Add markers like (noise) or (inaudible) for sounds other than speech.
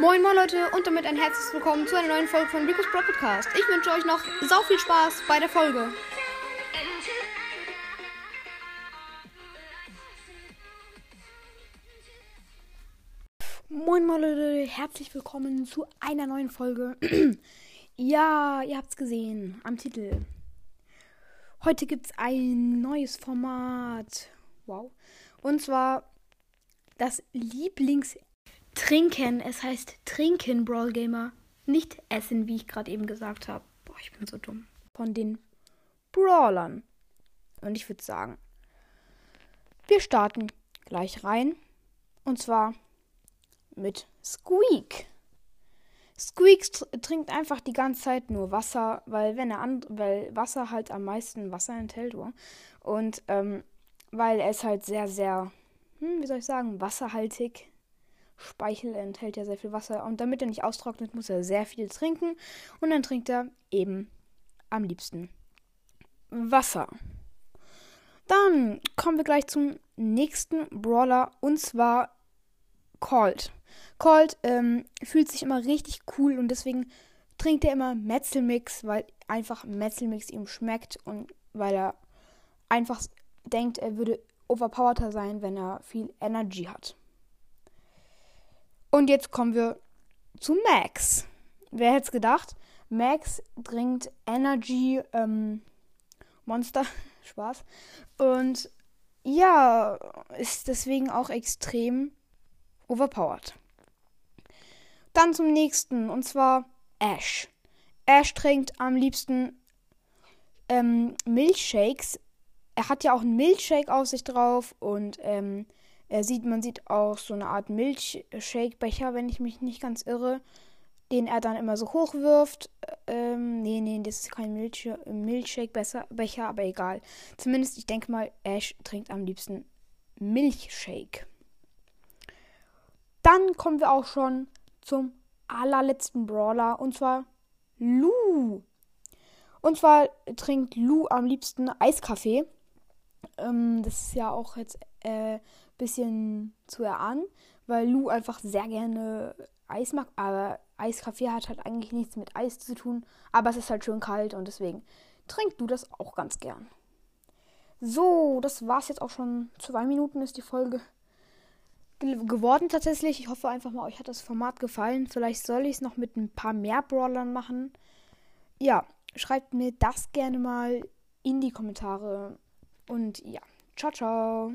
Moin moin Leute und damit ein herzliches Willkommen zu einer neuen Folge von Rico's Pro Podcast. Ich wünsche euch noch sau viel Spaß bei der Folge. Moin moin Leute, herzlich willkommen zu einer neuen Folge. (clears throat) ja, ihr habt's gesehen am Titel. Heute gibt's ein neues Format. Wow. Und zwar das Lieblingstrinken. Es heißt Trinken, Brawl Gamer. Nicht Essen, wie ich gerade eben gesagt habe. Boah, ich bin so dumm. Von den Brawlern. Und ich würde sagen, wir starten gleich rein. Und zwar mit Squeak. Squeak trinkt einfach die ganze Zeit nur Wasser, weil wenn er and weil Wasser halt am meisten Wasser enthält, und ähm, weil er ist halt sehr sehr hm, wie soll ich sagen, wasserhaltig. Speichel enthält ja sehr viel Wasser. Und damit er nicht austrocknet, muss er sehr viel trinken. Und dann trinkt er eben am liebsten Wasser. Dann kommen wir gleich zum nächsten Brawler. Und zwar Colt. Colt ähm, fühlt sich immer richtig cool und deswegen trinkt er immer Metzelmix, weil einfach Metzelmix ihm schmeckt und weil er einfach denkt, er würde overpowerter sein, wenn er viel Energy hat. Und jetzt kommen wir zu Max. Wer hätte es gedacht? Max trinkt Energy ähm, Monster. (laughs) Spaß. Und ja, ist deswegen auch extrem overpowered. Dann zum nächsten, und zwar Ash. Ash trinkt am liebsten ähm, Milchshakes er hat ja auch einen Milchshake auf sich drauf und ähm, er sieht, man sieht auch so eine Art Milchshake-Becher, wenn ich mich nicht ganz irre, den er dann immer so hochwirft. Ähm, nee, nee, das ist kein Milch Milchshake-Becher, aber egal. Zumindest, ich denke mal, Ash trinkt am liebsten Milchshake. Dann kommen wir auch schon zum allerletzten Brawler und zwar Lu. Und zwar trinkt Lu am liebsten Eiskaffee. Ähm, das ist ja auch jetzt äh, bisschen zu erahnen, weil Lou einfach sehr gerne Eis mag. Aber Eiskaffee hat halt eigentlich nichts mit Eis zu tun. Aber es ist halt schön kalt und deswegen trinkst du das auch ganz gern. So, das war's jetzt auch schon. Zwei Minuten ist die Folge geworden tatsächlich. Ich hoffe einfach mal, euch hat das Format gefallen. Vielleicht soll ich es noch mit ein paar mehr Brawlern machen. Ja, schreibt mir das gerne mal in die Kommentare. Und ja, ciao, ciao.